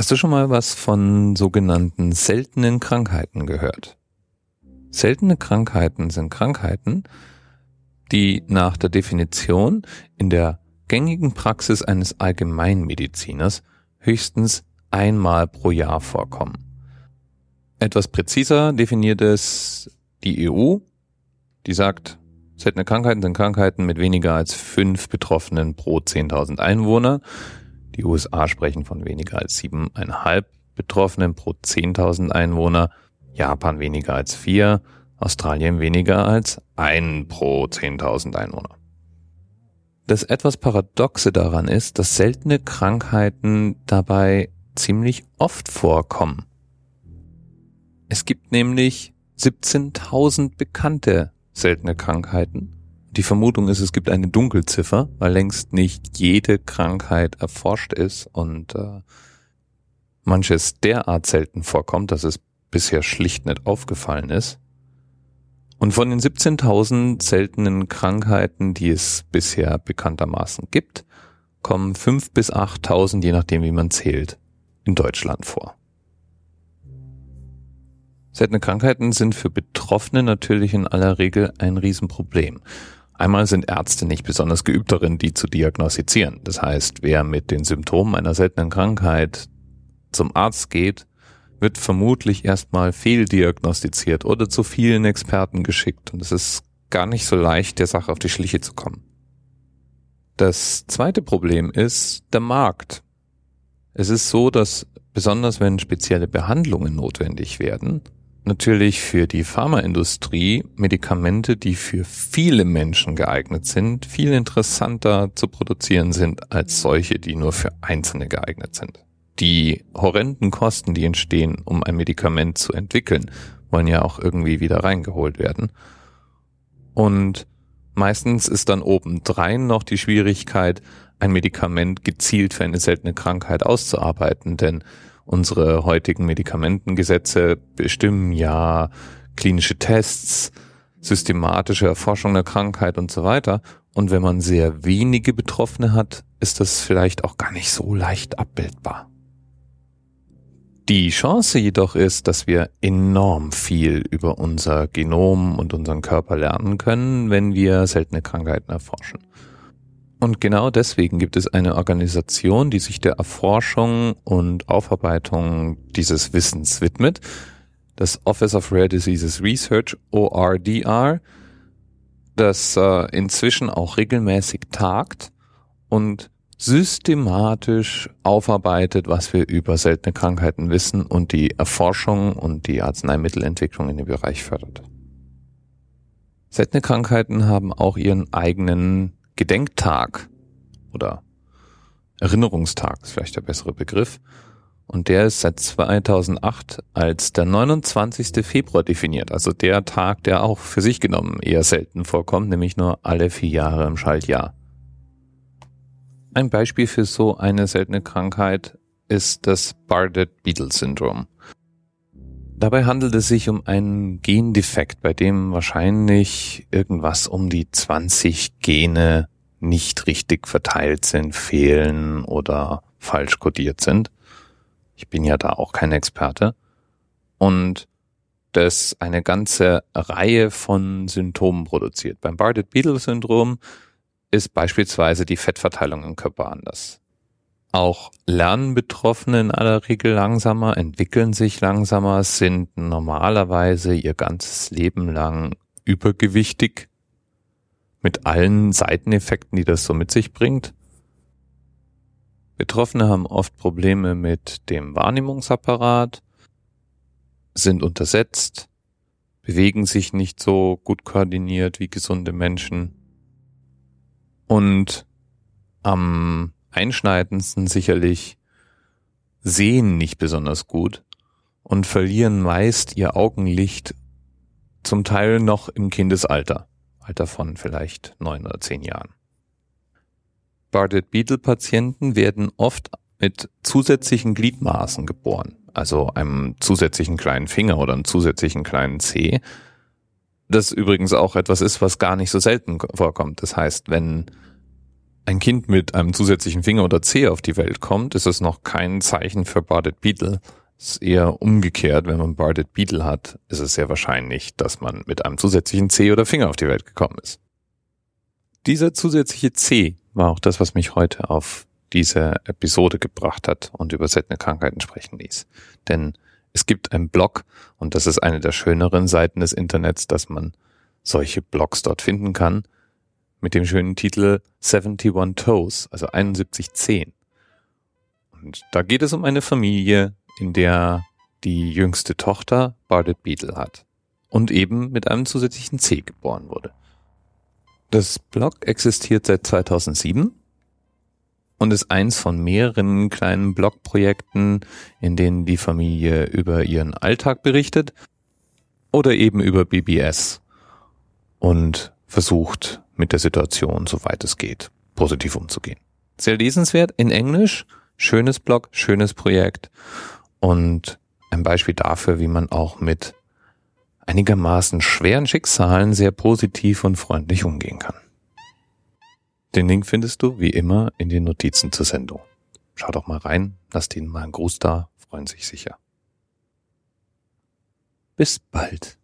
Hast du schon mal was von sogenannten seltenen Krankheiten gehört? Seltene Krankheiten sind Krankheiten, die nach der Definition in der gängigen Praxis eines Allgemeinmediziners höchstens einmal pro Jahr vorkommen. Etwas präziser definiert es die EU, die sagt, seltene Krankheiten sind Krankheiten mit weniger als fünf Betroffenen pro 10.000 Einwohner. Die USA sprechen von weniger als siebeneinhalb Betroffenen pro 10.000 Einwohner, Japan weniger als vier, Australien weniger als ein pro 10.000 Einwohner. Das etwas Paradoxe daran ist, dass seltene Krankheiten dabei ziemlich oft vorkommen. Es gibt nämlich 17.000 bekannte seltene Krankheiten. Die Vermutung ist, es gibt eine Dunkelziffer, weil längst nicht jede Krankheit erforscht ist und äh, manches derart selten vorkommt, dass es bisher schlicht nicht aufgefallen ist. Und von den 17.000 seltenen Krankheiten, die es bisher bekanntermaßen gibt, kommen 5.000 bis 8.000, je nachdem wie man zählt, in Deutschland vor. Seltene Krankheiten sind für Betroffene natürlich in aller Regel ein Riesenproblem. Einmal sind Ärzte nicht besonders geübt darin, die zu diagnostizieren. Das heißt, wer mit den Symptomen einer seltenen Krankheit zum Arzt geht, wird vermutlich erstmal fehldiagnostiziert oder zu vielen Experten geschickt und es ist gar nicht so leicht, der Sache auf die Schliche zu kommen. Das zweite Problem ist der Markt. Es ist so, dass besonders wenn spezielle Behandlungen notwendig werden, natürlich für die Pharmaindustrie Medikamente, die für viele Menschen geeignet sind, viel interessanter zu produzieren sind als solche, die nur für Einzelne geeignet sind. Die horrenden Kosten, die entstehen, um ein Medikament zu entwickeln, wollen ja auch irgendwie wieder reingeholt werden. Und meistens ist dann obendrein noch die Schwierigkeit, ein Medikament gezielt für eine seltene Krankheit auszuarbeiten, denn unsere heutigen Medikamentengesetze bestimmen ja klinische Tests, systematische Erforschung der Krankheit und so weiter. Und wenn man sehr wenige Betroffene hat, ist das vielleicht auch gar nicht so leicht abbildbar. Die Chance jedoch ist, dass wir enorm viel über unser Genom und unseren Körper lernen können, wenn wir seltene Krankheiten erforschen. Und genau deswegen gibt es eine Organisation, die sich der Erforschung und Aufarbeitung dieses Wissens widmet, das Office of Rare Diseases Research, ORDR, das äh, inzwischen auch regelmäßig tagt und systematisch aufarbeitet, was wir über seltene Krankheiten wissen und die Erforschung und die Arzneimittelentwicklung in dem Bereich fördert. Seltene Krankheiten haben auch ihren eigenen Gedenktag oder Erinnerungstag ist vielleicht der bessere Begriff. Und der ist seit 2008 als der 29. Februar definiert. Also der Tag, der auch für sich genommen eher selten vorkommt, nämlich nur alle vier Jahre im Schaltjahr. Ein Beispiel für so eine seltene Krankheit ist das Bardet-Biedl-Syndrom. Dabei handelt es sich um einen Gendefekt, bei dem wahrscheinlich irgendwas um die 20 Gene nicht richtig verteilt sind, fehlen oder falsch kodiert sind. Ich bin ja da auch kein Experte. Und das eine ganze Reihe von Symptomen produziert. Beim Bardet-Biedl-Syndrom ist beispielsweise die Fettverteilung im Körper anders. Auch lernen Betroffene in aller Regel langsamer, entwickeln sich langsamer, sind normalerweise ihr ganzes Leben lang übergewichtig mit allen Seiteneffekten, die das so mit sich bringt. Betroffene haben oft Probleme mit dem Wahrnehmungsapparat, sind untersetzt, bewegen sich nicht so gut koordiniert wie gesunde Menschen und am einschneidendsten sicherlich sehen nicht besonders gut und verlieren meist ihr Augenlicht zum Teil noch im Kindesalter. Alter von vielleicht neun oder zehn Jahren. Bardet-Biedl-Patienten werden oft mit zusätzlichen Gliedmaßen geboren, also einem zusätzlichen kleinen Finger oder einem zusätzlichen kleinen Zeh. Das übrigens auch etwas ist, was gar nicht so selten vorkommt. Das heißt, wenn ein Kind mit einem zusätzlichen Finger oder Zeh auf die Welt kommt, ist es noch kein Zeichen für Bardet Beetle. Es ist eher umgekehrt, wenn man Bardet Beetle hat, ist es sehr wahrscheinlich, dass man mit einem zusätzlichen Zeh oder Finger auf die Welt gekommen ist. Dieser zusätzliche C war auch das, was mich heute auf diese Episode gebracht hat und über seltene Krankheiten sprechen ließ. Denn es gibt einen Blog und das ist eine der schöneren Seiten des Internets, dass man solche Blogs dort finden kann mit dem schönen Titel 71 Toes, also 71 Zehen. Und da geht es um eine Familie, in der die jüngste Tochter Bardet Beetle hat und eben mit einem zusätzlichen C geboren wurde. Das Blog existiert seit 2007 und ist eins von mehreren kleinen Blogprojekten, in denen die Familie über ihren Alltag berichtet oder eben über BBS und versucht mit der Situation, soweit es geht, positiv umzugehen. Sehr lesenswert in Englisch, schönes Blog, schönes Projekt und ein Beispiel dafür, wie man auch mit einigermaßen schweren Schicksalen sehr positiv und freundlich umgehen kann. Den Link findest du wie immer in den Notizen zur Sendung. Schau doch mal rein, lass ihnen mal einen Gruß da, freuen sich sicher. Bis bald.